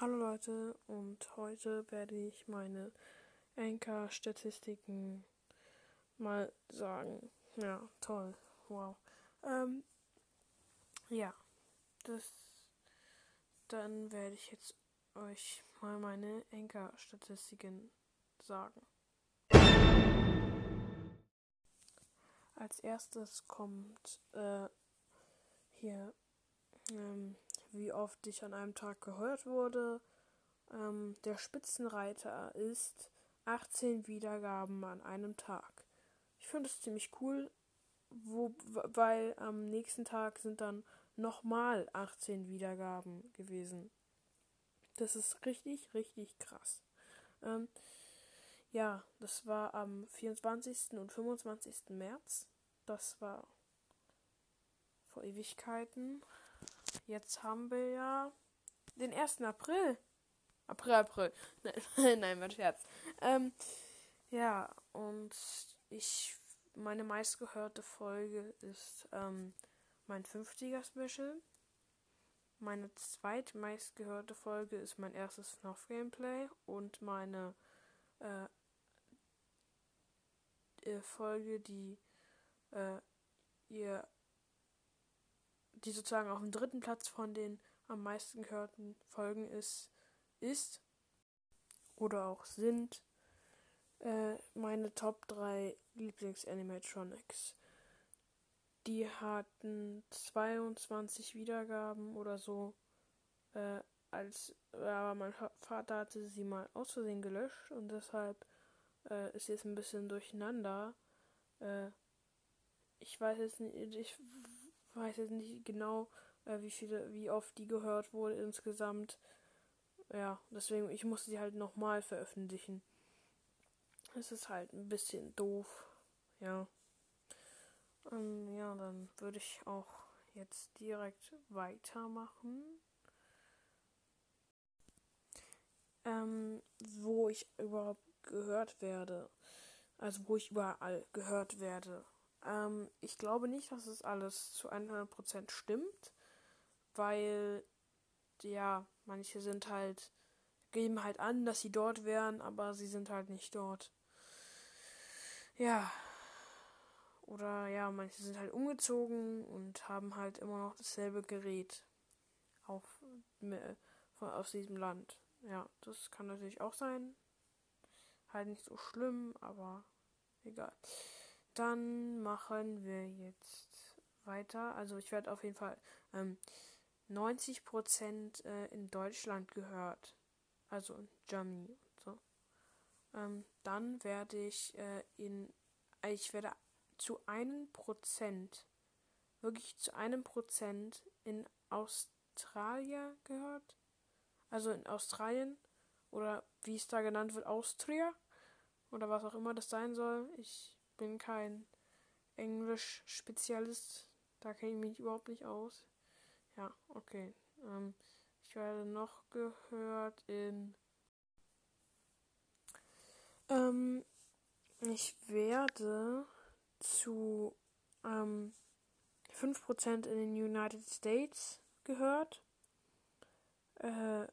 Hallo Leute und heute werde ich meine Anchor-Statistiken mal sagen. Ja, toll. Wow. Ähm, ja, das dann werde ich jetzt euch mal meine Anchor-Statistiken sagen. Als erstes kommt äh, hier ähm, wie oft ich an einem Tag gehört wurde. Ähm, der Spitzenreiter ist 18 Wiedergaben an einem Tag. Ich finde es ziemlich cool, wo, weil am nächsten Tag sind dann nochmal 18 Wiedergaben gewesen. Das ist richtig, richtig krass. Ähm, ja, das war am 24. und 25. März. Das war vor Ewigkeiten. Jetzt haben wir ja den 1. April. April, April. Nein, nein, mein Scherz. Ähm, ja, und ich, meine meistgehörte Folge ist ähm, mein 50er Special. Meine zweitmeistgehörte Folge ist mein erstes FNAF Gameplay und meine äh, äh, Folge, die äh, ihr die sozusagen auf dem dritten Platz von den am meisten gehörten Folgen ist, ist oder auch sind äh, meine Top 3 Lieblings-Animatronics. Die hatten 22 Wiedergaben oder so. Äh, als, aber mein Vater hatte sie mal aus Versehen gelöscht und deshalb äh, ist jetzt ein bisschen durcheinander. Äh, ich weiß jetzt nicht, ich weiß jetzt nicht genau, äh, wie viele, wie oft die gehört wurde insgesamt. Ja, deswegen, ich musste sie halt nochmal veröffentlichen. Es ist halt ein bisschen doof. Ja. Ähm, ja, dann würde ich auch jetzt direkt weitermachen. Ähm, wo ich überhaupt gehört werde. Also wo ich überall gehört werde. Ähm, ich glaube nicht, dass es alles zu 100% stimmt, weil ja, manche sind halt, geben halt an, dass sie dort wären, aber sie sind halt nicht dort. Ja. Oder ja, manche sind halt umgezogen und haben halt immer noch dasselbe Gerät auf, aus diesem Land. Ja, das kann natürlich auch sein. Halt nicht so schlimm, aber egal. Dann machen wir jetzt weiter. Also ich werde auf jeden Fall ähm, 90% äh, in Deutschland gehört. Also in Germany und so. Ähm, dann werde ich äh, in äh, ich werde zu einem Prozent, wirklich zu einem Prozent in Australien gehört. Also in Australien oder wie es da genannt wird, Austria oder was auch immer das sein soll. Ich bin kein Englisch-Spezialist. Da kenne ich mich überhaupt nicht aus. Ja, okay. Ähm, ich werde noch gehört in. Ähm, ich werde zu ähm, 5% in den United States gehört. Äh,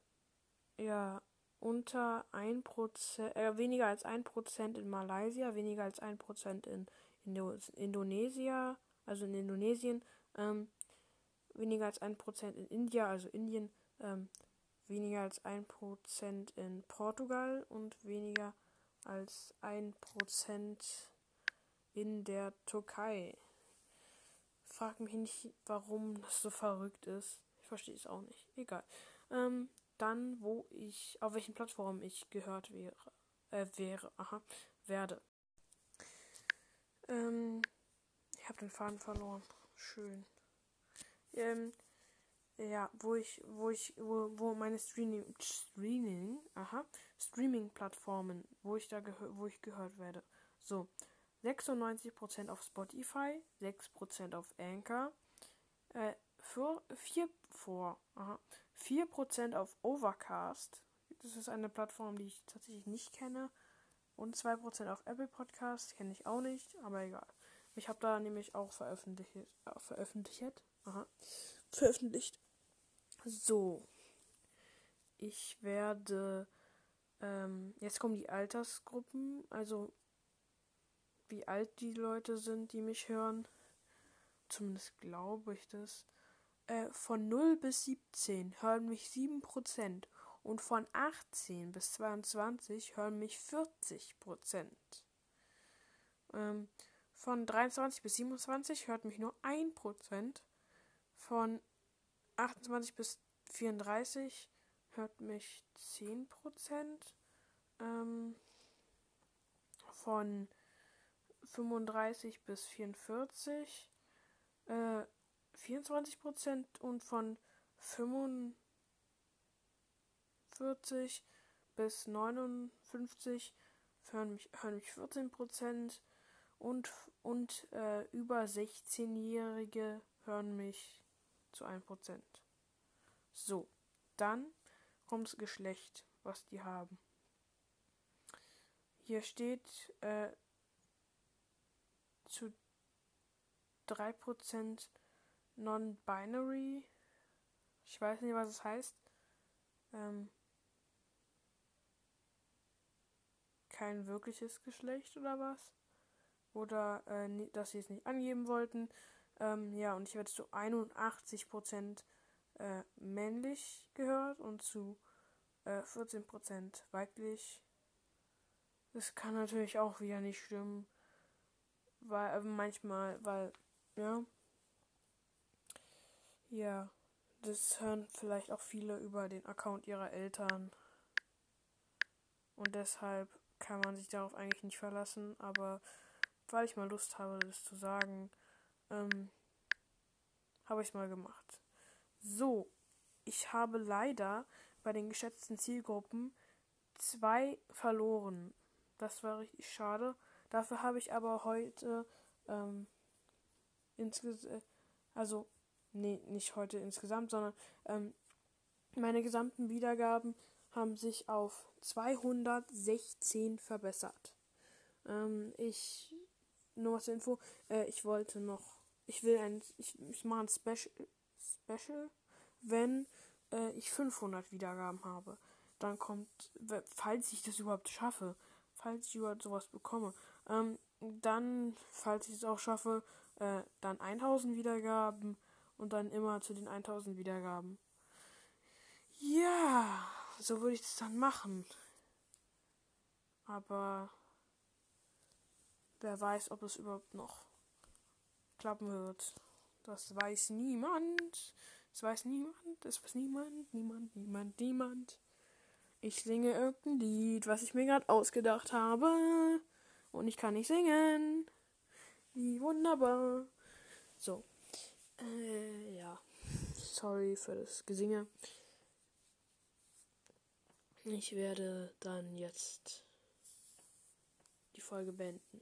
ja, unter 1%, äh, weniger als 1% in Malaysia, weniger als 1% in Indo Indonesia, also in Indonesien, ähm, weniger als 1% in India, also Indien, ähm, weniger als 1% in Portugal und weniger als 1% in der Türkei. Frag mich nicht, warum das so verrückt ist. Ich verstehe es auch nicht. Egal. Ähm, dann, wo ich, auf welchen Plattformen ich gehört wäre, äh, wäre, aha, werde. Ähm, ich habe den Faden verloren. Schön. Ähm, ja, wo ich, wo ich, wo, wo meine Streaming, Streaming, aha, Streaming-Plattformen, wo ich da gehör, wo ich gehört werde. So, 96% auf Spotify, 6% auf Anchor, äh, für, 4 vor, aha, 4% auf Overcast. Das ist eine Plattform, die ich tatsächlich nicht kenne. Und 2% auf Apple Podcast. Kenne ich auch nicht, aber egal. Ich habe da nämlich auch veröffentlicht. Äh, veröffentlicht. Aha. Veröffentlicht. So. ich werde. Ähm, jetzt kommen die Altersgruppen, also wie alt die Leute sind, die mich hören. Zumindest glaube ich das. Äh, von 0 bis 17 hören mich 7% und von 18 bis 22 hören mich 40%. Ähm, von 23 bis 27 hört mich nur 1%. Von 28 bis 34 hört mich 10%. Ähm, von 35 bis 44 äh, 24% und von 45 bis 59 hören mich, hören mich 14% und, und äh, über 16-Jährige hören mich zu 1%. So, dann kommt das Geschlecht, was die haben. Hier steht äh, zu 3% Non-Binary. Ich weiß nicht, was es heißt. Ähm, kein wirkliches Geschlecht oder was? Oder äh, dass sie es nicht angeben wollten. Ähm, ja, und ich werde zu 81% äh, männlich gehört und zu äh, 14% weiblich. Das kann natürlich auch wieder nicht stimmen. Weil äh, manchmal, weil, ja. Ja, das hören vielleicht auch viele über den Account ihrer Eltern. Und deshalb kann man sich darauf eigentlich nicht verlassen. Aber weil ich mal Lust habe, das zu sagen, ähm, habe ich es mal gemacht. So, ich habe leider bei den geschätzten Zielgruppen zwei verloren. Das war richtig schade. Dafür habe ich aber heute ähm, insgesamt, also nee, nicht heute insgesamt, sondern ähm, meine gesamten Wiedergaben haben sich auf 216 verbessert. Ähm, ich, nur was zur Info, äh, ich wollte noch, ich will ein, ich, ich mache ein Special, Special, wenn äh, ich 500 Wiedergaben habe. Dann kommt, falls ich das überhaupt schaffe, falls ich überhaupt sowas bekomme, ähm, dann, falls ich es auch schaffe, äh, dann 1000 Wiedergaben und dann immer zu den 1000 Wiedergaben. Ja, so würde ich das dann machen. Aber wer weiß, ob es überhaupt noch klappen wird. Das weiß niemand. Das weiß niemand. Das weiß niemand. Niemand, niemand, niemand. Ich singe irgendein Lied, was ich mir gerade ausgedacht habe. Und ich kann nicht singen. Wie wunderbar. So. Äh, ja. Sorry für das Gesinge. Ich werde dann jetzt die Folge beenden.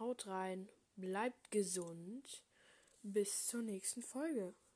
Haut rein, bleibt gesund. Bis zur nächsten Folge.